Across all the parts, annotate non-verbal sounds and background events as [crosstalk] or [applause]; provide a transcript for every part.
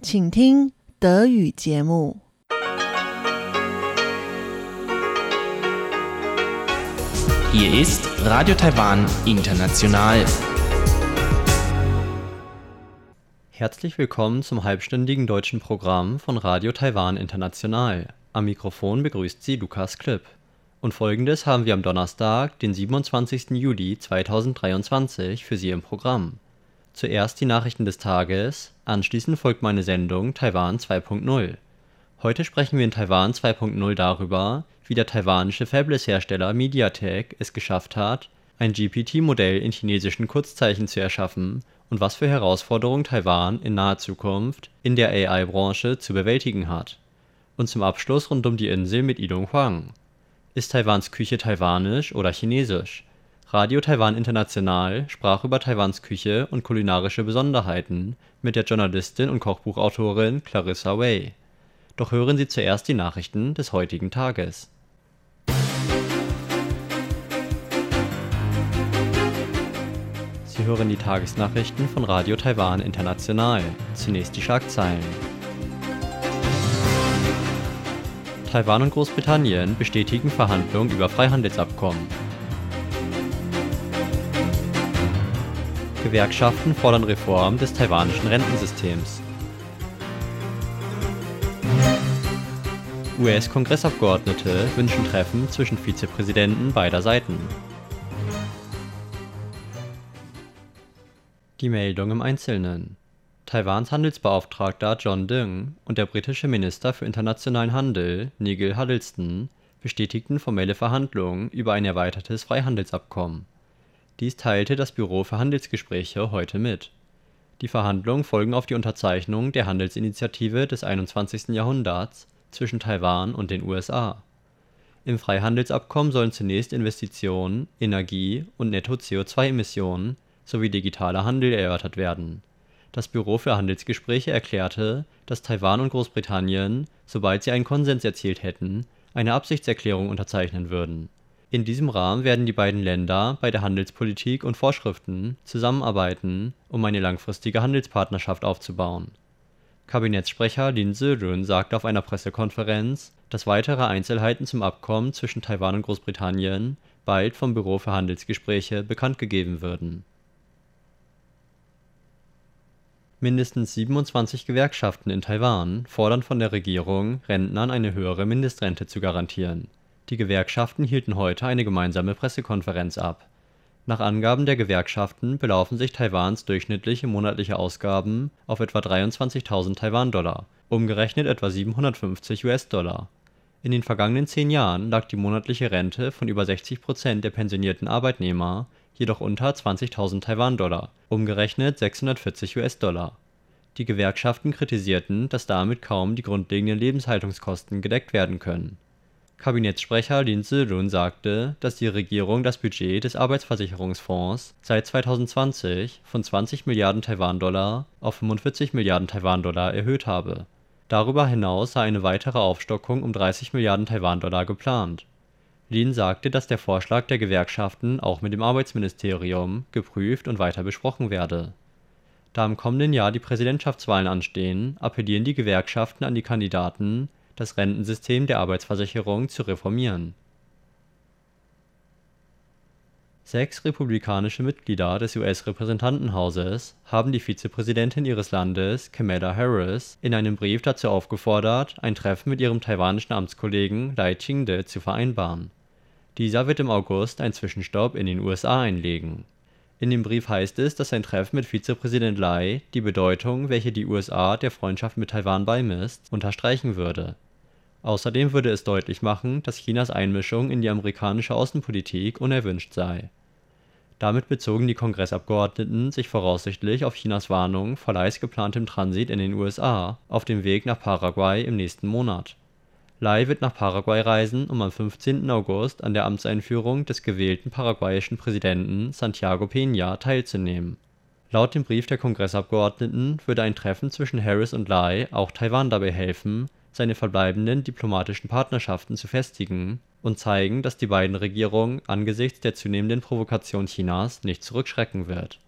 请听德语节目。 Hier ist Radio Taiwan International. Herzlich willkommen zum halbstündigen deutschen Programm von Radio Taiwan International. Am Mikrofon begrüßt Sie Lukas Klipp. Und folgendes haben wir am Donnerstag, den 27. Juli 2023 für Sie im Programm. Zuerst die Nachrichten des Tages, anschließend folgt meine Sendung Taiwan 2.0. Heute sprechen wir in Taiwan 2.0 darüber, wie der taiwanische Fabless-Hersteller MediaTek es geschafft hat, ein GPT-Modell in chinesischen Kurzzeichen zu erschaffen und was für Herausforderungen Taiwan in naher Zukunft in der AI-Branche zu bewältigen hat. Und zum Abschluss rund um die Insel mit Ilung Huang. Ist Taiwans Küche taiwanisch oder chinesisch? Radio Taiwan International sprach über Taiwans Küche und kulinarische Besonderheiten mit der Journalistin und Kochbuchautorin Clarissa Wei. Doch hören Sie zuerst die Nachrichten des heutigen Tages. Sie hören die Tagesnachrichten von Radio Taiwan International. Zunächst die Schlagzeilen. Taiwan und Großbritannien bestätigen Verhandlungen über Freihandelsabkommen. Gewerkschaften fordern Reform des taiwanischen Rentensystems. US-Kongressabgeordnete wünschen Treffen zwischen Vizepräsidenten beider Seiten. Die Meldung im Einzelnen. Taiwans Handelsbeauftragter John Ding und der britische Minister für internationalen Handel Nigel Huddleston bestätigten formelle Verhandlungen über ein erweitertes Freihandelsabkommen. Dies teilte das Büro für Handelsgespräche heute mit. Die Verhandlungen folgen auf die Unterzeichnung der Handelsinitiative des 21. Jahrhunderts zwischen Taiwan und den USA. Im Freihandelsabkommen sollen zunächst Investitionen, Energie und Netto-CO2-Emissionen sowie digitaler Handel erörtert werden. Das Büro für Handelsgespräche erklärte, dass Taiwan und Großbritannien, sobald sie einen Konsens erzielt hätten, eine Absichtserklärung unterzeichnen würden. In diesem Rahmen werden die beiden Länder bei der Handelspolitik und Vorschriften zusammenarbeiten, um eine langfristige Handelspartnerschaft aufzubauen. Kabinettssprecher Lin Se-run sagte auf einer Pressekonferenz, dass weitere Einzelheiten zum Abkommen zwischen Taiwan und Großbritannien bald vom Büro für Handelsgespräche bekannt gegeben würden. Mindestens 27 Gewerkschaften in Taiwan fordern von der Regierung, Rentnern eine höhere Mindestrente zu garantieren. Die Gewerkschaften hielten heute eine gemeinsame Pressekonferenz ab. Nach Angaben der Gewerkschaften belaufen sich Taiwans durchschnittliche monatliche Ausgaben auf etwa 23.000 Taiwan-Dollar, umgerechnet etwa 750 US-Dollar. In den vergangenen zehn Jahren lag die monatliche Rente von über 60 Prozent der pensionierten Arbeitnehmer jedoch unter 20.000 Taiwan-Dollar, umgerechnet 640 US-Dollar. Die Gewerkschaften kritisierten, dass damit kaum die grundlegenden Lebenshaltungskosten gedeckt werden können. Kabinettssprecher Lin Se-run sagte, dass die Regierung das Budget des Arbeitsversicherungsfonds seit 2020 von 20 Milliarden Taiwan-Dollar auf 45 Milliarden Taiwan-Dollar erhöht habe. Darüber hinaus sei eine weitere Aufstockung um 30 Milliarden Taiwan-Dollar geplant. Lin sagte, dass der Vorschlag der Gewerkschaften auch mit dem Arbeitsministerium geprüft und weiter besprochen werde. Da im kommenden Jahr die Präsidentschaftswahlen anstehen, appellieren die Gewerkschaften an die Kandidaten, das Rentensystem der Arbeitsversicherung zu reformieren. Sechs republikanische Mitglieder des US-Repräsentantenhauses haben die Vizepräsidentin ihres Landes, Kamala Harris, in einem Brief dazu aufgefordert, ein Treffen mit ihrem taiwanischen Amtskollegen Lai Ching-te zu vereinbaren. Dieser wird im August einen Zwischenstopp in den USA einlegen. In dem Brief heißt es, dass ein Treffen mit Vizepräsident Lai die Bedeutung, welche die USA der Freundschaft mit Taiwan beimisst, unterstreichen würde. Außerdem würde es deutlich machen, dass Chinas Einmischung in die amerikanische Außenpolitik unerwünscht sei. Damit bezogen die Kongressabgeordneten sich voraussichtlich auf Chinas Warnung vor Lais geplantem Transit in den USA auf dem Weg nach Paraguay im nächsten Monat. Lai wird nach Paraguay reisen, um am 15. August an der Amtseinführung des gewählten paraguayischen Präsidenten Santiago Peña teilzunehmen. Laut dem Brief der Kongressabgeordneten würde ein Treffen zwischen Harris und Lai auch Taiwan dabei helfen, seine verbleibenden diplomatischen Partnerschaften zu festigen und zeigen, dass die beiden Regierungen angesichts der zunehmenden Provokation Chinas nicht zurückschrecken wird.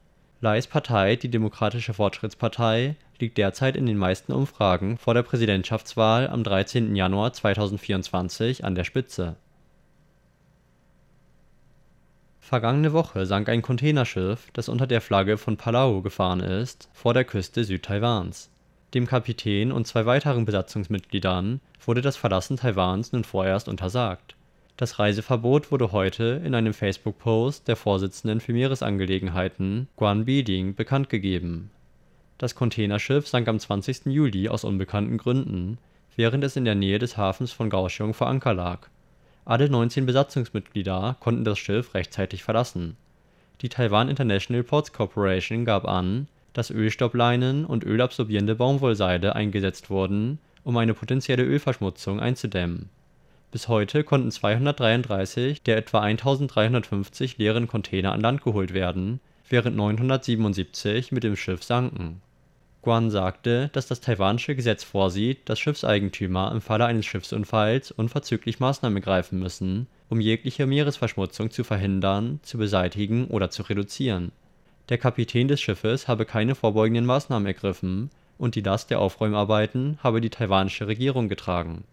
Lais Partei, die Demokratische Fortschrittspartei, liegt derzeit in den meisten Umfragen vor der Präsidentschaftswahl am 13. Januar 2024 an der Spitze. Vergangene Woche sank ein Containerschiff, das unter der Flagge von Palau gefahren ist, vor der Küste Südtaiwans. Dem Kapitän und zwei weiteren Besatzungsmitgliedern wurde das Verlassen Taiwans nun vorerst untersagt. Das Reiseverbot wurde heute in einem Facebook-Post der Vorsitzenden für Meeresangelegenheiten, Guan Biding, bekanntgegeben. Das Containerschiff sank am 20. Juli aus unbekannten Gründen, während es in der Nähe des Hafens von Kaohsiung vor Anker lag. Alle 19 Besatzungsmitglieder konnten das Schiff rechtzeitig verlassen. Die Taiwan International Ports Corporation gab an, dass Ölstoppleinen und ölabsorbierende Baumwollseide eingesetzt wurden, um eine potenzielle Ölverschmutzung einzudämmen. Bis heute konnten 233 der etwa 1350 leeren Container an Land geholt werden, während 977 mit dem Schiff sanken. Guan sagte, dass das taiwanische Gesetz vorsieht, dass Schiffseigentümer im Falle eines Schiffsunfalls unverzüglich Maßnahmen ergreifen müssen, um jegliche Meeresverschmutzung zu verhindern, zu beseitigen oder zu reduzieren. Der Kapitän des Schiffes habe keine vorbeugenden Maßnahmen ergriffen und die Last der Aufräumarbeiten habe die taiwanische Regierung getragen.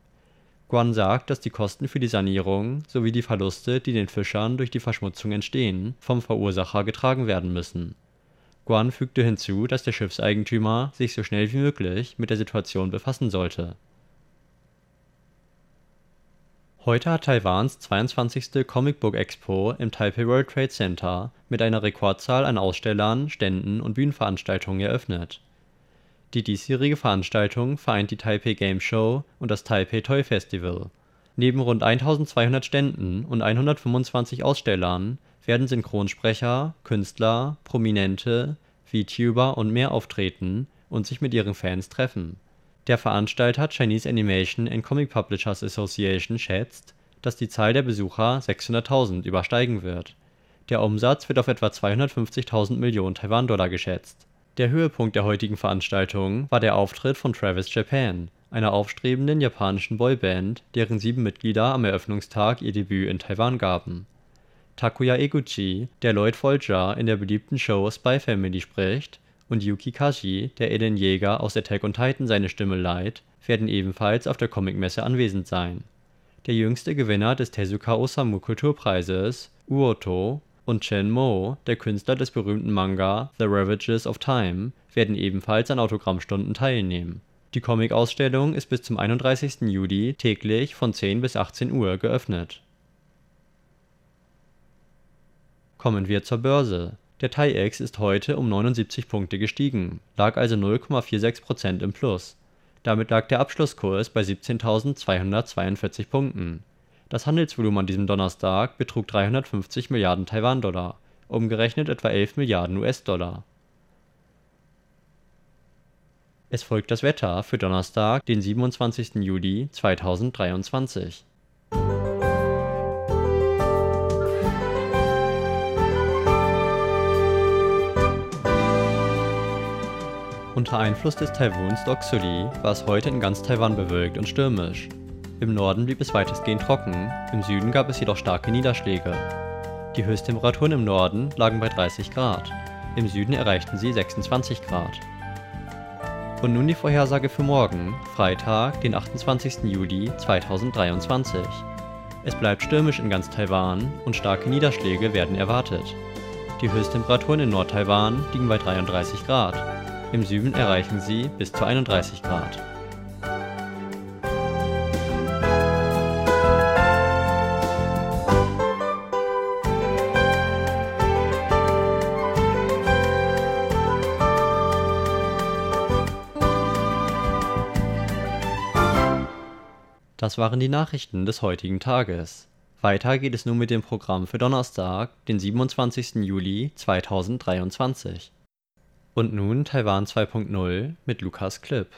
Guan sagt, dass die Kosten für die Sanierung sowie die Verluste, die den Fischern durch die Verschmutzung entstehen, vom Verursacher getragen werden müssen. Guan fügte hinzu, dass der Schiffseigentümer sich so schnell wie möglich mit der Situation befassen sollte. Heute hat Taiwans 22. Comic Book Expo im Taipei World Trade Center mit einer Rekordzahl an Ausstellern, Ständen und Bühnenveranstaltungen eröffnet. Die diesjährige Veranstaltung vereint die Taipei Game Show und das Taipei Toy Festival. Neben rund 1200 Ständen und 125 Ausstellern werden Synchronsprecher, Künstler, Prominente, VTuber und mehr auftreten und sich mit ihren Fans treffen. Der Veranstalter Chinese Animation and Comic Publishers Association schätzt, dass die Zahl der Besucher 600.000 übersteigen wird. Der Umsatz wird auf etwa 250.000 Millionen Taiwan-Dollar geschätzt. Der Höhepunkt der heutigen Veranstaltung war der Auftritt von Travis Japan, einer aufstrebenden japanischen Boyband, deren sieben Mitglieder am Eröffnungstag ihr Debüt in Taiwan gaben Takuya Eguchi, der Lloyd Folger in der beliebten Show Spy Family spricht, und Yuki Kaji, der Eren Yeager aus Attack on Titan seine Stimme leiht, werden ebenfalls auf der Comicmesse anwesend sein. Der jüngste Gewinner des Tezuka Osamu Kulturpreises, Uoto, und Chen Mo, der Künstler des berühmten Manga The Ravages of Time, werden ebenfalls an Autogrammstunden teilnehmen. Die Comic-Ausstellung ist bis zum 31. Juli täglich von 10 bis 18 Uhr geöffnet Kommen wir zur Börse. Der TAIEX ist heute um 79 Punkte gestiegen, lag also 0,46% im Plus. Damit lag der Abschlusskurs bei 17.242 Punkten. Das Handelsvolumen an diesem Donnerstag betrug 350 Milliarden Taiwan-Dollar, umgerechnet etwa 11 Milliarden US-Dollar. Es folgt das Wetter für Donnerstag, den 27. Juli 2023. Unter Einfluss des Taiwuns Doksuli war es heute in ganz Taiwan bewölkt und stürmisch. Im Norden blieb es weitestgehend trocken, im Süden gab es jedoch starke Niederschläge. Die Höchsttemperaturen im Norden lagen bei 30 Grad, im Süden erreichten sie 26 Grad. Und nun die Vorhersage für morgen, Freitag, den 28. Juli 2023. Es bleibt stürmisch in ganz Taiwan und starke Niederschläge werden erwartet. Die Höchsttemperaturen in Nord-Taiwan liegen bei 33 Grad, im Süden erreichen sie bis zu 31 Grad. Das waren die Nachrichten des heutigen Tages. Weiter geht es nun mit dem Programm für Donnerstag, den 27. Juli 2023. Und nun Taiwan 2.0 mit Lukas Klipp.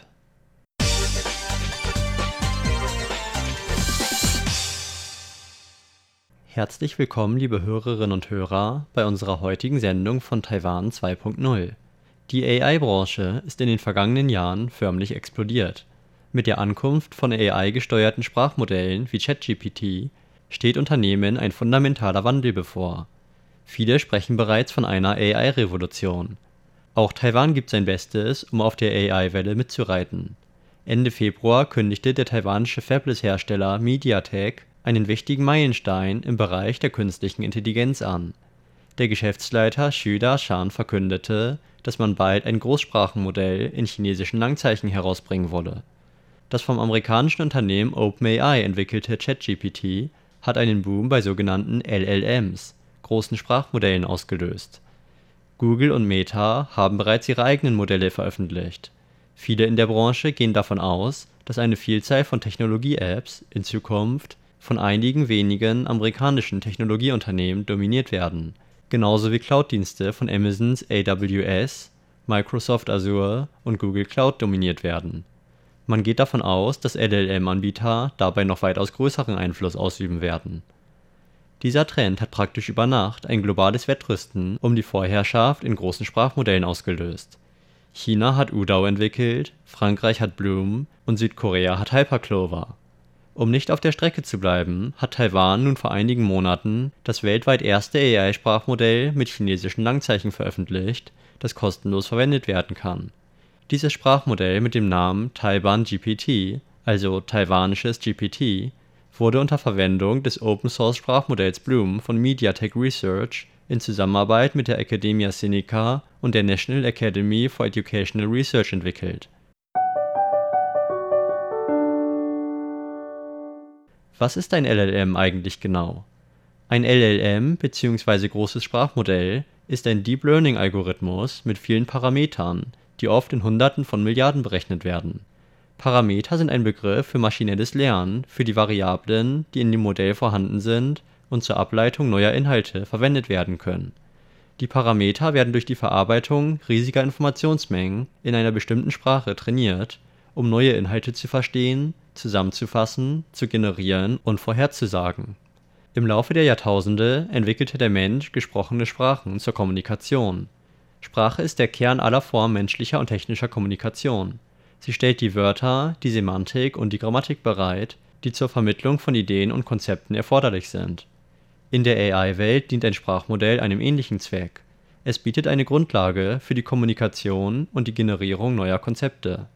Herzlich willkommen, liebe Hörerinnen und Hörer, bei unserer heutigen Sendung von Taiwan 2.0. Die AI-Branche ist in den vergangenen Jahren förmlich explodiert. Mit der Ankunft von AI-gesteuerten Sprachmodellen wie ChatGPT steht Unternehmen ein fundamentaler Wandel bevor. Viele sprechen bereits von einer AI-Revolution. Auch Taiwan gibt sein Bestes, um auf der AI-Welle mitzureiten. Ende Februar kündigte der taiwanische Fabless-Hersteller MediaTek einen wichtigen Meilenstein im Bereich der künstlichen Intelligenz an. Der Geschäftsleiter Xu Da-Shan verkündete, dass man bald ein Großsprachenmodell in chinesischen Langzeichen herausbringen wolle. Das vom amerikanischen Unternehmen OpenAI entwickelte ChatGPT hat einen Boom bei sogenannten LLMs (großen Sprachmodellen) ausgelöst. Google und Meta haben bereits ihre eigenen Modelle veröffentlicht. Viele in der Branche gehen davon aus, dass eine Vielzahl von Technologie-Apps in Zukunft von einigen wenigen amerikanischen Technologieunternehmen dominiert werden, genauso wie Cloud-Dienste von Amazons AWS, Microsoft Azure und Google Cloud dominiert werden. Man geht davon aus, dass LLM-Anbieter dabei noch weitaus größeren Einfluss ausüben werden. Dieser Trend hat praktisch über Nacht ein globales Wettrüsten um die Vorherrschaft in großen Sprachmodellen ausgelöst. China hat UDAO entwickelt, Frankreich hat Bloom und Südkorea hat Hyperclover. Um nicht auf der Strecke zu bleiben, hat Taiwan nun vor einigen Monaten das weltweit erste AI-Sprachmodell mit chinesischen Langzeichen veröffentlicht, das kostenlos verwendet werden kann. Dieses Sprachmodell mit dem Namen Taiwan-GPT also taiwanisches GPT wurde unter Verwendung des Open-Source-Sprachmodells Bloom von MediaTek Research in Zusammenarbeit mit der Academia Sinica und der National Academy for Educational Research entwickelt. Was ist ein LLM eigentlich genau? Ein LLM bzw. großes Sprachmodell ist ein Deep Learning-Algorithmus mit vielen Parametern, die oft in Hunderten von Milliarden berechnet werden. Parameter sind ein Begriff für maschinelles Lernen für die Variablen, die in dem Modell vorhanden sind und zur Ableitung neuer Inhalte verwendet werden können. Die Parameter werden durch die Verarbeitung riesiger Informationsmengen in einer bestimmten Sprache trainiert, um neue Inhalte zu verstehen, zusammenzufassen, zu generieren und vorherzusagen. Im Laufe der Jahrtausende entwickelte der Mensch gesprochene Sprachen zur Kommunikation. Sprache ist der Kern aller Formen menschlicher und technischer Kommunikation. Sie stellt die Wörter, die Semantik und die Grammatik bereit, die zur Vermittlung von Ideen und Konzepten erforderlich sind. In der AI-Welt dient ein Sprachmodell einem ähnlichen Zweck. Es bietet eine Grundlage für die Kommunikation und die Generierung neuer Konzepte.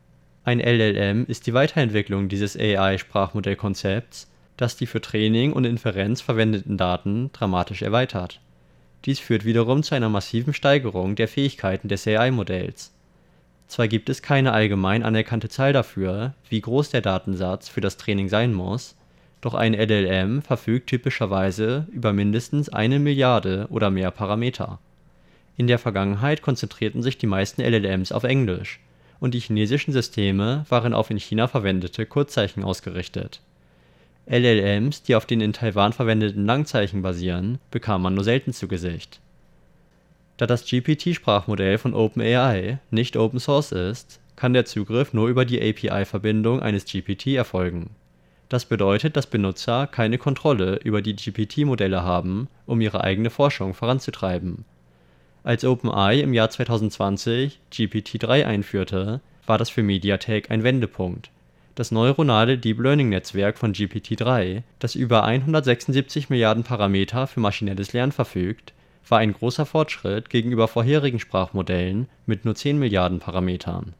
Ein LLM ist die Weiterentwicklung dieses AI-Sprachmodellkonzepts, das die für Training und Inferenz verwendeten Daten dramatisch erweitert. Dies führt wiederum zu einer massiven Steigerung der Fähigkeiten des AI-Modells. Zwar gibt es keine allgemein anerkannte Zahl dafür, wie groß der Datensatz für das Training sein muss, doch ein LLM verfügt typischerweise über mindestens eine Milliarde oder mehr Parameter. In der Vergangenheit konzentrierten sich die meisten LLMs auf Englisch, und die chinesischen Systeme waren auf in China verwendete Kurzzeichen ausgerichtet. LLMs, die auf den in Taiwan verwendeten Langzeichen basieren, bekam man nur selten zu Gesicht da das GPT-Sprachmodell von OpenAI nicht Open Source ist, kann der Zugriff nur über die API-Verbindung eines GPT erfolgen. Das bedeutet, dass Benutzer keine Kontrolle über die GPT-Modelle haben, um ihre eigene Forschung voranzutreiben. Als OpenAI im Jahr 2020 GPT-3 einführte, war das für Mediatek ein Wendepunkt. Das neuronale Deep Learning-Netzwerk von GPT-3, das über 176 Milliarden Parameter für maschinelles Lernen verfügt war ein großer Fortschritt gegenüber vorherigen Sprachmodellen mit nur 10 Milliarden Parametern.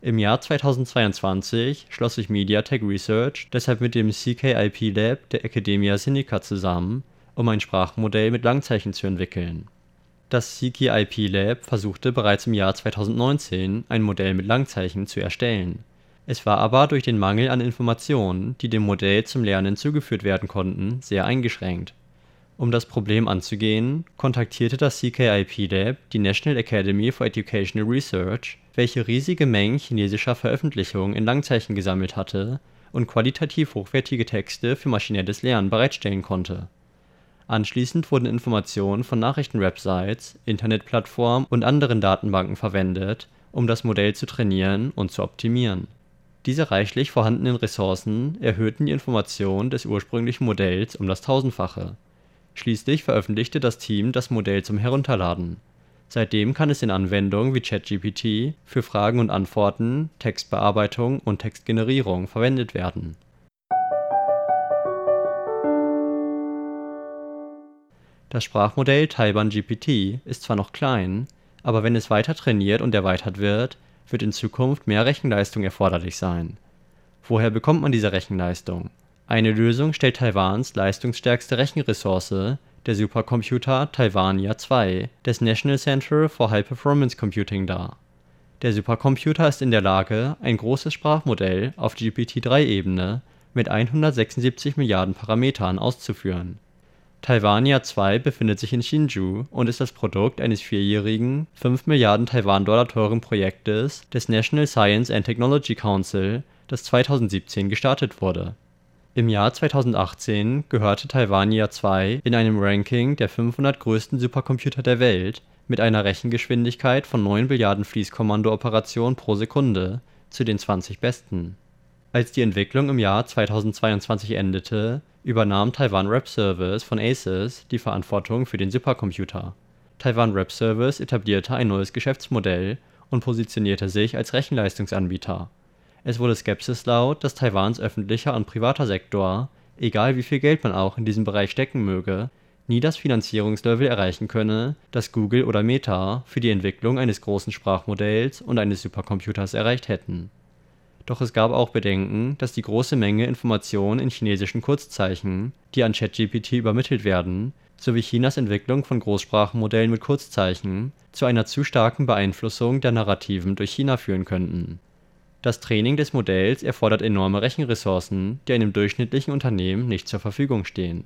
Im Jahr 2022 schloss sich MediaTek Research deshalb mit dem CKIP Lab der Academia Sinica zusammen, um ein Sprachmodell mit Langzeichen zu entwickeln. Das CKIP Lab versuchte bereits im Jahr 2019 ein Modell mit Langzeichen zu erstellen. Es war aber durch den Mangel an Informationen, die dem Modell zum Lernen zugeführt werden konnten, sehr eingeschränkt um das Problem anzugehen, kontaktierte das CKIP Lab die National Academy for Educational Research, welche riesige Mengen chinesischer Veröffentlichungen in Langzeichen gesammelt hatte und qualitativ hochwertige Texte für maschinelles Lernen bereitstellen konnte. Anschließend wurden Informationen von Nachrichtenwebsites, Internetplattformen und anderen Datenbanken verwendet, um das Modell zu trainieren und zu optimieren. Diese reichlich vorhandenen Ressourcen erhöhten die Information des ursprünglichen Modells um das Tausendfache Schließlich veröffentlichte das Team das Modell zum Herunterladen. Seitdem kann es in Anwendungen wie ChatGPT für Fragen und Antworten, Textbearbeitung und Textgenerierung verwendet werden. Das Sprachmodell Taiwan GPT ist zwar noch klein, Aber wenn es weiter trainiert und erweitert wird, wird in Zukunft mehr Rechenleistung erforderlich sein. Woher bekommt man diese Rechenleistung? Eine Lösung stellt Taiwans leistungsstärkste Rechenressource, der Supercomputer Taiwania 2 des National Center for High Performance Computing dar. Der Supercomputer ist in der Lage, ein großes Sprachmodell auf GPT-3-Ebene mit 176 Milliarden Parametern auszuführen. Taiwania 2 befindet sich in Hsinchu und ist das Produkt eines vierjährigen, 5 Milliarden Taiwan-Dollar teuren Projektes des National Science and Technology Council, das 2017 gestartet wurde. Im Jahr 2018 gehörte Taiwania 2 in einem Ranking der 500 größten Supercomputer der Welt mit einer Rechengeschwindigkeit von 9 Billiarden Fließkommando-Operationen pro Sekunde zu den 20 besten. Als die Entwicklung im Jahr 2022 endete, übernahm Taiwan Rep Service von Asus die Verantwortung für den Supercomputer. Taiwan Rep Service etablierte ein neues Geschäftsmodell und positionierte sich als Rechenleistungsanbieter. Es wurde Skepsis laut, dass Taiwans öffentlicher und privater Sektor, egal wie viel Geld man auch in diesem Bereich stecken möge, nie das Finanzierungslevel erreichen könne, das Google oder Meta für die Entwicklung eines großen Sprachmodells und eines Supercomputers erreicht hätten. Doch es gab auch Bedenken, dass die große Menge Informationen in chinesischen Kurzzeichen, die an ChatGPT übermittelt werden, sowie Chinas Entwicklung von Großsprachenmodellen mit Kurzzeichen zu einer zu starken Beeinflussung der Narrativen durch China führen könnten. Das Training des Modells erfordert enorme Rechenressourcen, die einem durchschnittlichen Unternehmen nicht zur Verfügung stehen.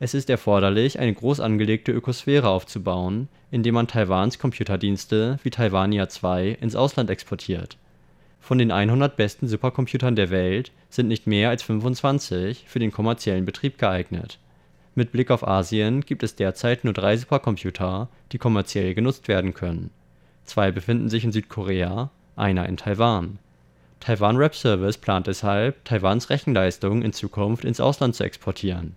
Es ist erforderlich, eine groß angelegte Ökosphäre aufzubauen, indem man Taiwans Computerdienste wie Taiwania 2 ins Ausland exportiert. Von den 100 besten Supercomputern der Welt sind nicht mehr als 25 für den kommerziellen Betrieb geeignet. Mit Blick auf Asien gibt es derzeit nur drei Supercomputer, die kommerziell genutzt werden können. Zwei befinden sich in Südkorea, einer in Taiwan. Taiwan Rep Service plant deshalb, Taiwans Rechenleistung in Zukunft ins Ausland zu exportieren.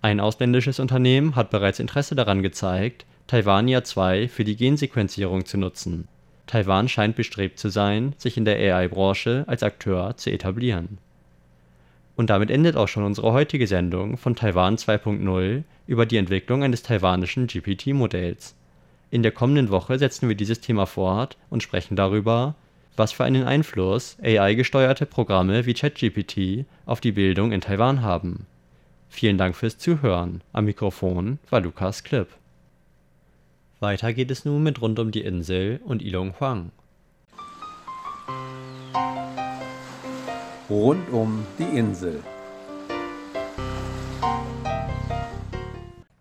Ein ausländisches Unternehmen hat bereits Interesse daran gezeigt, Taiwania 2 für die Gensequenzierung zu nutzen Taiwan scheint bestrebt zu sein, sich in der AI-Branche als Akteur zu etablieren. Und damit endet auch schon unsere heutige Sendung von Taiwan 2.0 über die Entwicklung eines taiwanischen GPT-Modells. In der kommenden Woche setzen wir dieses Thema fort und sprechen darüber, was für einen Einfluss AI-gesteuerte Programme wie ChatGPT auf die Bildung in Taiwan haben. Vielen Dank fürs Zuhören. Am Mikrofon war Lukas Klipp. Weiter geht es nun mit Rund um die Insel und Ilong Huang. Rund um die Insel.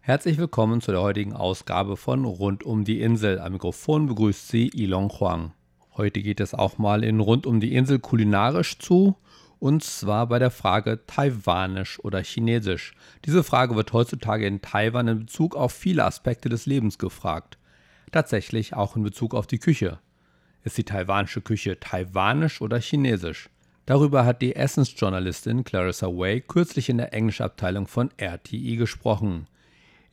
Herzlich willkommen zu der heutigen Ausgabe von Rund um die Insel. Am Mikrofon begrüßt Sie Ilong Huang. Heute geht es auch mal in Rund um die Insel kulinarisch zu und zwar bei der Frage Taiwanisch oder Chinesisch. Diese Frage wird heutzutage in Taiwan in Bezug auf viele Aspekte des Lebens gefragt. Tatsächlich auch in Bezug auf die Küche. Ist die taiwanische Küche taiwanisch oder chinesisch? Darüber hat die Essensjournalistin Clarissa Way kürzlich in der Englischabteilung von RTI gesprochen.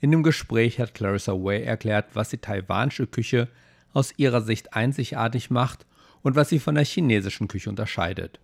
In dem Gespräch hat Clarissa Way erklärt, was die taiwanische Küche aus ihrer Sicht einzigartig macht und was sie von der chinesischen Küche unterscheidet.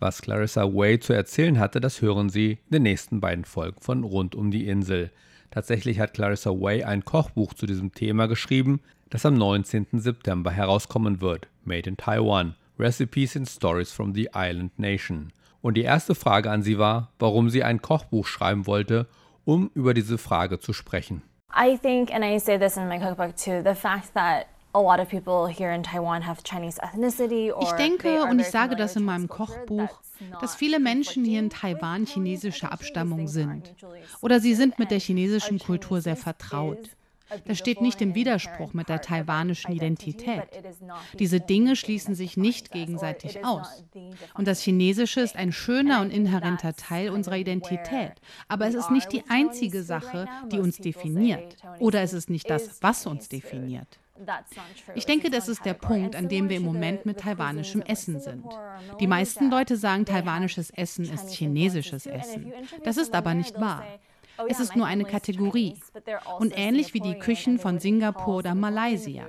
Was Clarissa Way zu erzählen hatte, das hören Sie in den nächsten beiden Folgen von Rund um die Insel. Tatsächlich hat Clarissa Way ein Kochbuch zu diesem Thema geschrieben, das am 19. September herauskommen wird. Made in Taiwan. Recipes and Stories from the Island Nation. Und die erste Frage an sie war, warum sie ein Kochbuch schreiben wollte, um über diese Frage zu sprechen. I think, and I say this in my cookbook too, the fact that ich denke und ich sage das in meinem Kochbuch, dass viele Menschen hier in Taiwan chinesischer Abstammung sind oder sie sind mit der chinesischen Kultur sehr vertraut. Das steht nicht im Widerspruch mit der taiwanischen Identität. Diese Dinge schließen sich nicht gegenseitig aus. Und das Chinesische ist ein schöner und inhärenter Teil unserer Identität. Aber es ist nicht die einzige Sache, die uns definiert. Oder es ist nicht das, was uns definiert. Ich denke, das ist der Punkt, an dem wir im Moment mit taiwanischem Essen sind. Die meisten Leute sagen, taiwanisches Essen ist chinesisches Essen. Das ist aber nicht wahr. Es ist nur eine Kategorie und ähnlich wie die Küchen von Singapur oder Malaysia.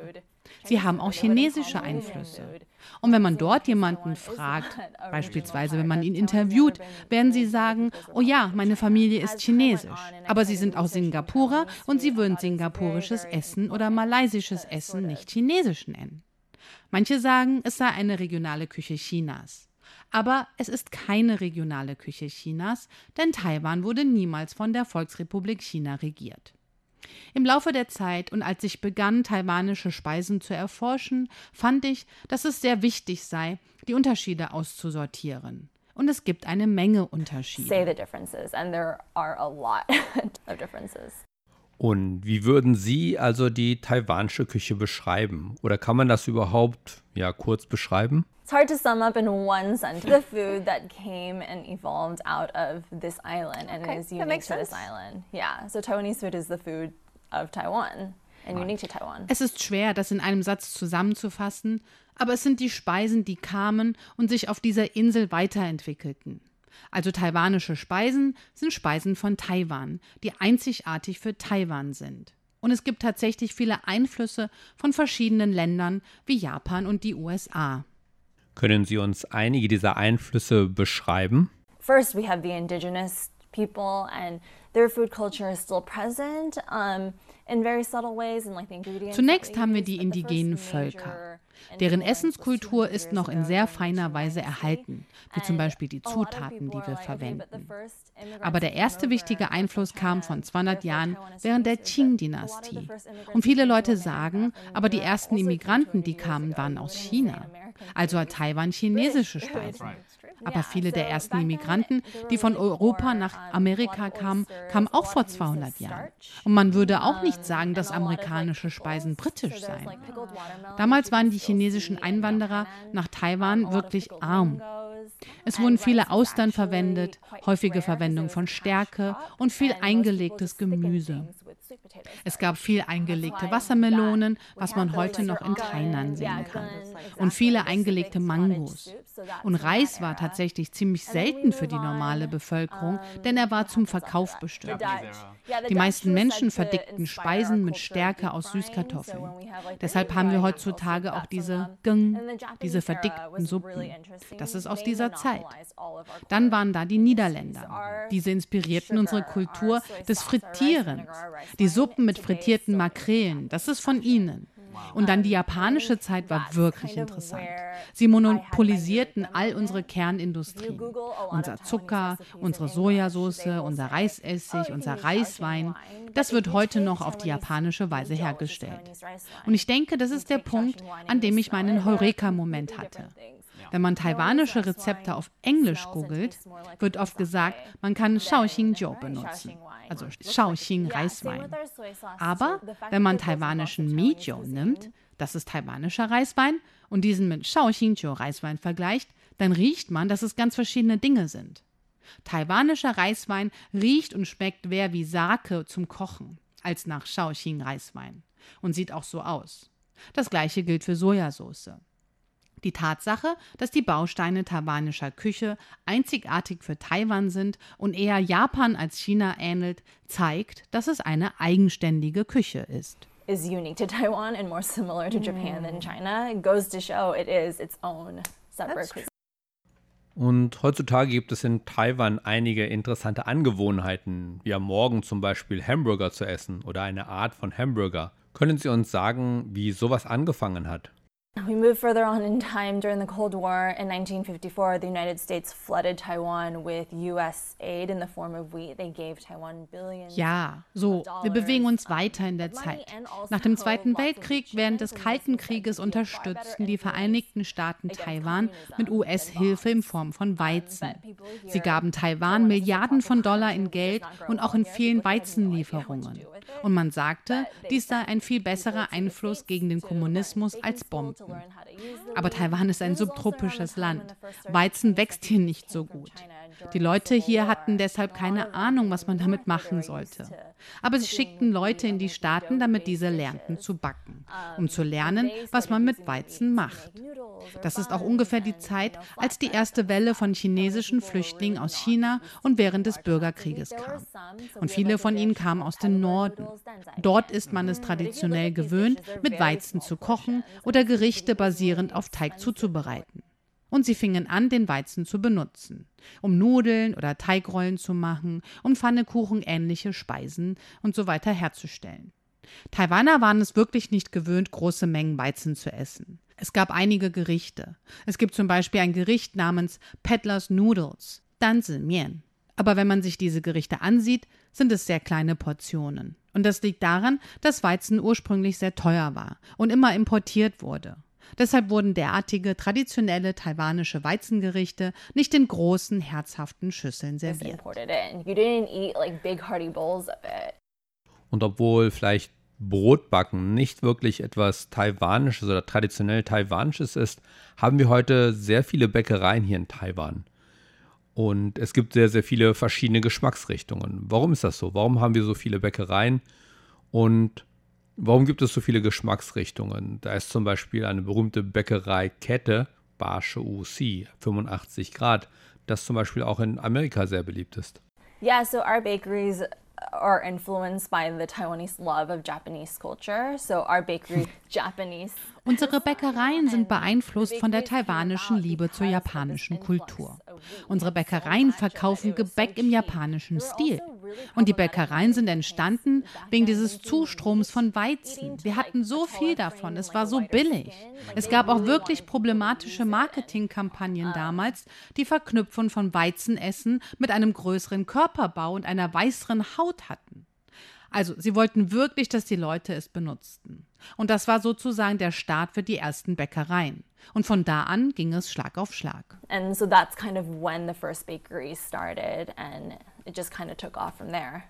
Sie haben auch chinesische Einflüsse. Und wenn man dort jemanden fragt, beispielsweise wenn man ihn interviewt, werden sie sagen, oh ja, meine Familie ist chinesisch, aber sie sind auch Singapurer und sie würden singapurisches Essen oder malaysisches Essen nicht chinesisch nennen. Manche sagen, es sei eine regionale Küche Chinas. Aber es ist keine regionale Küche Chinas, denn Taiwan wurde niemals von der Volksrepublik China regiert. Im Laufe der Zeit und als ich begann, taiwanische Speisen zu erforschen, fand ich, dass es sehr wichtig sei, die Unterschiede auszusortieren. Und es gibt eine Menge Unterschiede. [laughs] Und wie würden Sie also die taiwanische Küche beschreiben? Oder kann man das überhaupt ja kurz beschreiben? It's hard to sum up in one sentence the food that came and evolved out of this island and okay, is unique to sense. this island. Yeah, so Taiwanese food is the food of Taiwan and unique to Taiwan. Es ist schwer, das in einem Satz zusammenzufassen, aber es sind die Speisen, die kamen und sich auf dieser Insel weiterentwickelten. Also taiwanische Speisen sind Speisen von Taiwan, die einzigartig für Taiwan sind. Und es gibt tatsächlich viele Einflüsse von verschiedenen Ländern wie Japan und die USA. Können Sie uns einige dieser Einflüsse beschreiben? First, we have the indigenous people and their food culture is still present um, in very subtle ways and like the ingredients. Zunächst haben wir die indigenen Völker. Deren Essenskultur ist noch in sehr feiner Weise erhalten, wie zum Beispiel die Zutaten, die wir verwenden. Aber der erste wichtige Einfluss kam von 200 Jahren während der Qing-Dynastie. Und viele Leute sagen, aber die ersten Immigranten, die kamen, waren aus China. Also hat Taiwan chinesische Speisen. Aber viele der ersten Immigranten, die von Europa nach Amerika kamen, kamen auch vor 200 Jahren. Und man würde auch nicht sagen, dass amerikanische Speisen britisch seien. Damals waren die chinesischen Einwanderer nach Taiwan wirklich arm. Es wurden viele Austern verwendet, häufige Verwendung von Stärke und viel eingelegtes Gemüse. Es gab viel eingelegte Wassermelonen, was man heute noch in Tainan sehen kann. Und viele eingelegte Mangos. Und Reis war tatsächlich ziemlich selten für die normale Bevölkerung, denn er war zum Verkauf bestimmt. Die meisten Menschen verdickten Speisen mit Stärke aus Süßkartoffeln. Deshalb haben wir heutzutage auch diese Geng, diese verdickten Suppen. Das ist aus dieser Zeit. Dann waren da die Niederländer. Diese inspirierten unsere Kultur des Frittierens. Die Suppen mit frittierten Makrelen, das ist von ihnen. Und dann die japanische Zeit war wirklich interessant. Sie monopolisierten all unsere Kernindustrie. Unser Zucker, unsere Sojasauce, unser Reisessig, unser Reiswein, das wird heute noch auf die japanische Weise hergestellt. Und ich denke, das ist der Punkt, an dem ich meinen Heureka-Moment hatte. Wenn man taiwanische Rezepte auf Englisch googelt, wird oft gesagt, man kann Shaoxing-Jiu benutzen, also Shaoxing-Reiswein. Aber wenn man taiwanischen Mijiu nimmt, das ist taiwanischer Reiswein, und diesen mit Shaoxing-Jiu-Reiswein vergleicht, dann riecht man, dass es ganz verschiedene Dinge sind. Taiwanischer Reiswein riecht und schmeckt mehr wie Sake zum Kochen als nach Shaoxing-Reiswein und sieht auch so aus. Das gleiche gilt für Sojasauce. Die Tatsache, dass die Bausteine taiwanischer Küche einzigartig für Taiwan sind und eher Japan als China ähnelt, zeigt, dass es eine eigenständige Küche ist. Is unique to Taiwan and more similar to Japan than China. It goes to show it is its own separate cuisine. Und heutzutage gibt es in Taiwan einige interessante Angewohnheiten, wie am Morgen zum Beispiel Hamburger zu essen oder eine Art von Hamburger. Können Sie uns sagen, wie sowas angefangen hat? We move further on in time during the Cold War. In 1954, the United States flooded Taiwan with US aid in the form of wheat. They gave Taiwan billions. Ja, so, wir bewegen uns weiter in der Zeit. Nach dem Zweiten Weltkrieg, während des Kalten Krieges, unterstützten die Vereinigten Staaten Taiwan mit US-Hilfe in Form von Weizen. Sie gaben Taiwan Milliarden von Dollar in Geld und auch in vielen Weizenlieferungen. Und man sagte, dies sei ein viel besserer Einfluss gegen den Kommunismus als Bomben. Aber Taiwan ist ein subtropisches Land. Weizen wächst hier nicht so gut. Die Leute hier hatten deshalb keine Ahnung, was man damit machen sollte. Aber sie schickten Leute in die Staaten, damit diese lernten zu backen, um zu lernen, was man mit Weizen macht. Das ist auch ungefähr die Zeit, als die erste Welle von chinesischen Flüchtlingen aus China und während des Bürgerkrieges kam. Und viele von ihnen kamen aus dem Norden. Dort ist man es traditionell gewöhnt, mit Weizen zu kochen oder Gerichte basierend auf Teig zuzubereiten und sie fingen an, den Weizen zu benutzen, um Nudeln oder Teigrollen zu machen, um Pfannekuchen ähnliche Speisen und so weiter herzustellen. Taiwaner waren es wirklich nicht gewöhnt, große Mengen Weizen zu essen. Es gab einige Gerichte. Es gibt zum Beispiel ein Gericht namens Peddlers Noodles, Danzi Mian. Aber wenn man sich diese Gerichte ansieht, sind es sehr kleine Portionen. Und das liegt daran, dass Weizen ursprünglich sehr teuer war und immer importiert wurde. Deshalb wurden derartige traditionelle taiwanische Weizengerichte nicht in großen, herzhaften Schüsseln serviert. Und obwohl vielleicht Brotbacken nicht wirklich etwas Taiwanisches oder traditionell Taiwanisches ist, haben wir heute sehr viele Bäckereien hier in Taiwan. Und es gibt sehr, sehr viele verschiedene Geschmacksrichtungen. Warum ist das so? Warum haben wir so viele Bäckereien? Und Warum gibt es so viele Geschmacksrichtungen? Da ist zum Beispiel eine berühmte Bäckereikette, Barsche UC, 85 Grad, das zum Beispiel auch in Amerika sehr beliebt ist. Yeah, so our bakeries are influenced by the Taiwanese love of Japanese culture. So our bakery Japanese Unsere Bäckereien sind beeinflusst von der taiwanischen Liebe zur japanischen Kultur. Unsere Bäckereien verkaufen Gebäck im japanischen Stil. Und die Bäckereien sind entstanden wegen dieses Zustroms von Weizen. Wir hatten so viel davon, es war so billig. Es gab auch wirklich problematische Marketingkampagnen damals, die Verknüpfung von Weizenessen mit einem größeren Körperbau und einer weißeren Haut hatten. Also sie wollten wirklich, dass die Leute es benutzten. Und das war sozusagen der Start für die ersten Bäckereien. Und von da an ging es Schlag auf Schlag. And so that's kind of when the first bakery started and it just kind of took off from there.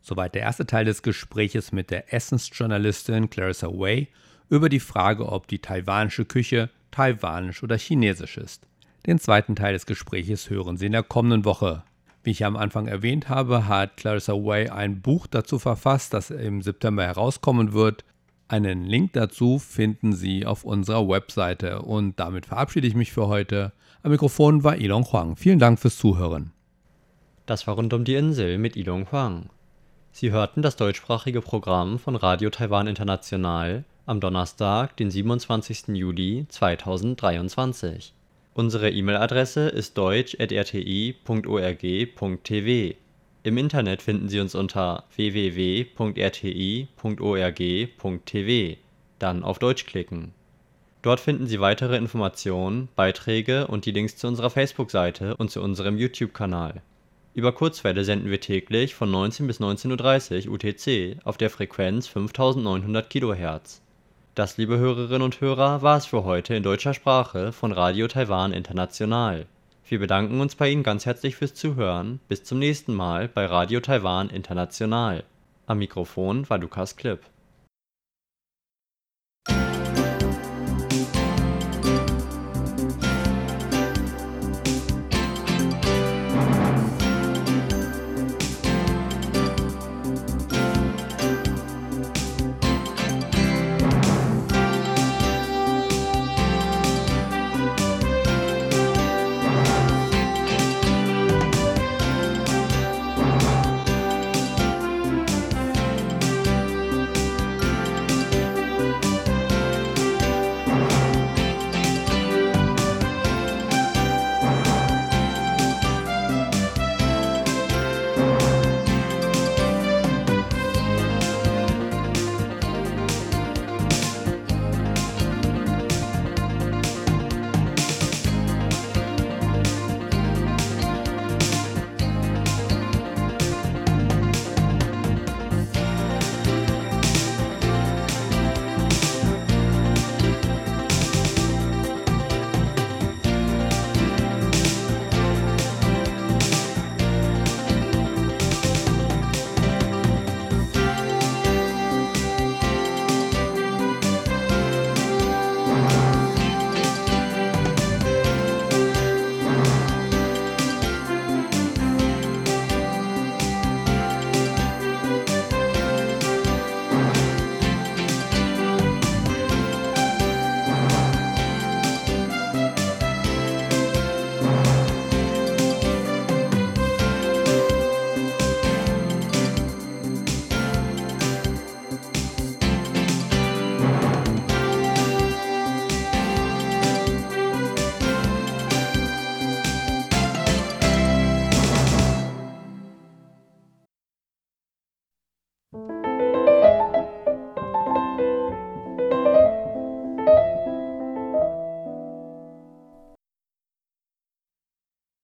Soweit der erste Teil des Gespräches mit der Essensjournalistin Clarissa Way über die Frage, ob die taiwanische Küche taiwanisch oder chinesisch ist. Den zweiten Teil des Gespräches hören Sie in der kommenden Woche. Wie ich am Anfang erwähnt habe, hat Clarissa Way ein Buch dazu verfasst, das im September herauskommen wird. Einen Link dazu finden Sie auf unserer Webseite. Und damit verabschiede ich mich für heute. Am Mikrofon war Ilon Huang. Vielen Dank fürs Zuhören. Das war rund um die Insel mit Ilon Huang. Sie hörten das deutschsprachige Programm von Radio Taiwan International am Donnerstag, den 27. Juli 2023. Unsere E-Mail-Adresse ist deutsch.rti.org.tv. Im Internet finden Sie uns unter www.rti.org.tv, dann auf Deutsch klicken. Dort finden Sie weitere Informationen, Beiträge und die Links zu unserer Facebook-Seite und zu unserem YouTube-Kanal. Über Kurzwelle senden wir täglich von 19 bis 19.30 Uhr UTC auf der Frequenz 5900 kHz. Das, liebe Hörerinnen und Hörer, war es für heute in deutscher Sprache von Radio Taiwan International. Wir bedanken uns bei Ihnen ganz herzlich fürs Zuhören. Bis zum nächsten Mal bei Radio Taiwan International. Am Mikrofon war Lukas Klipp.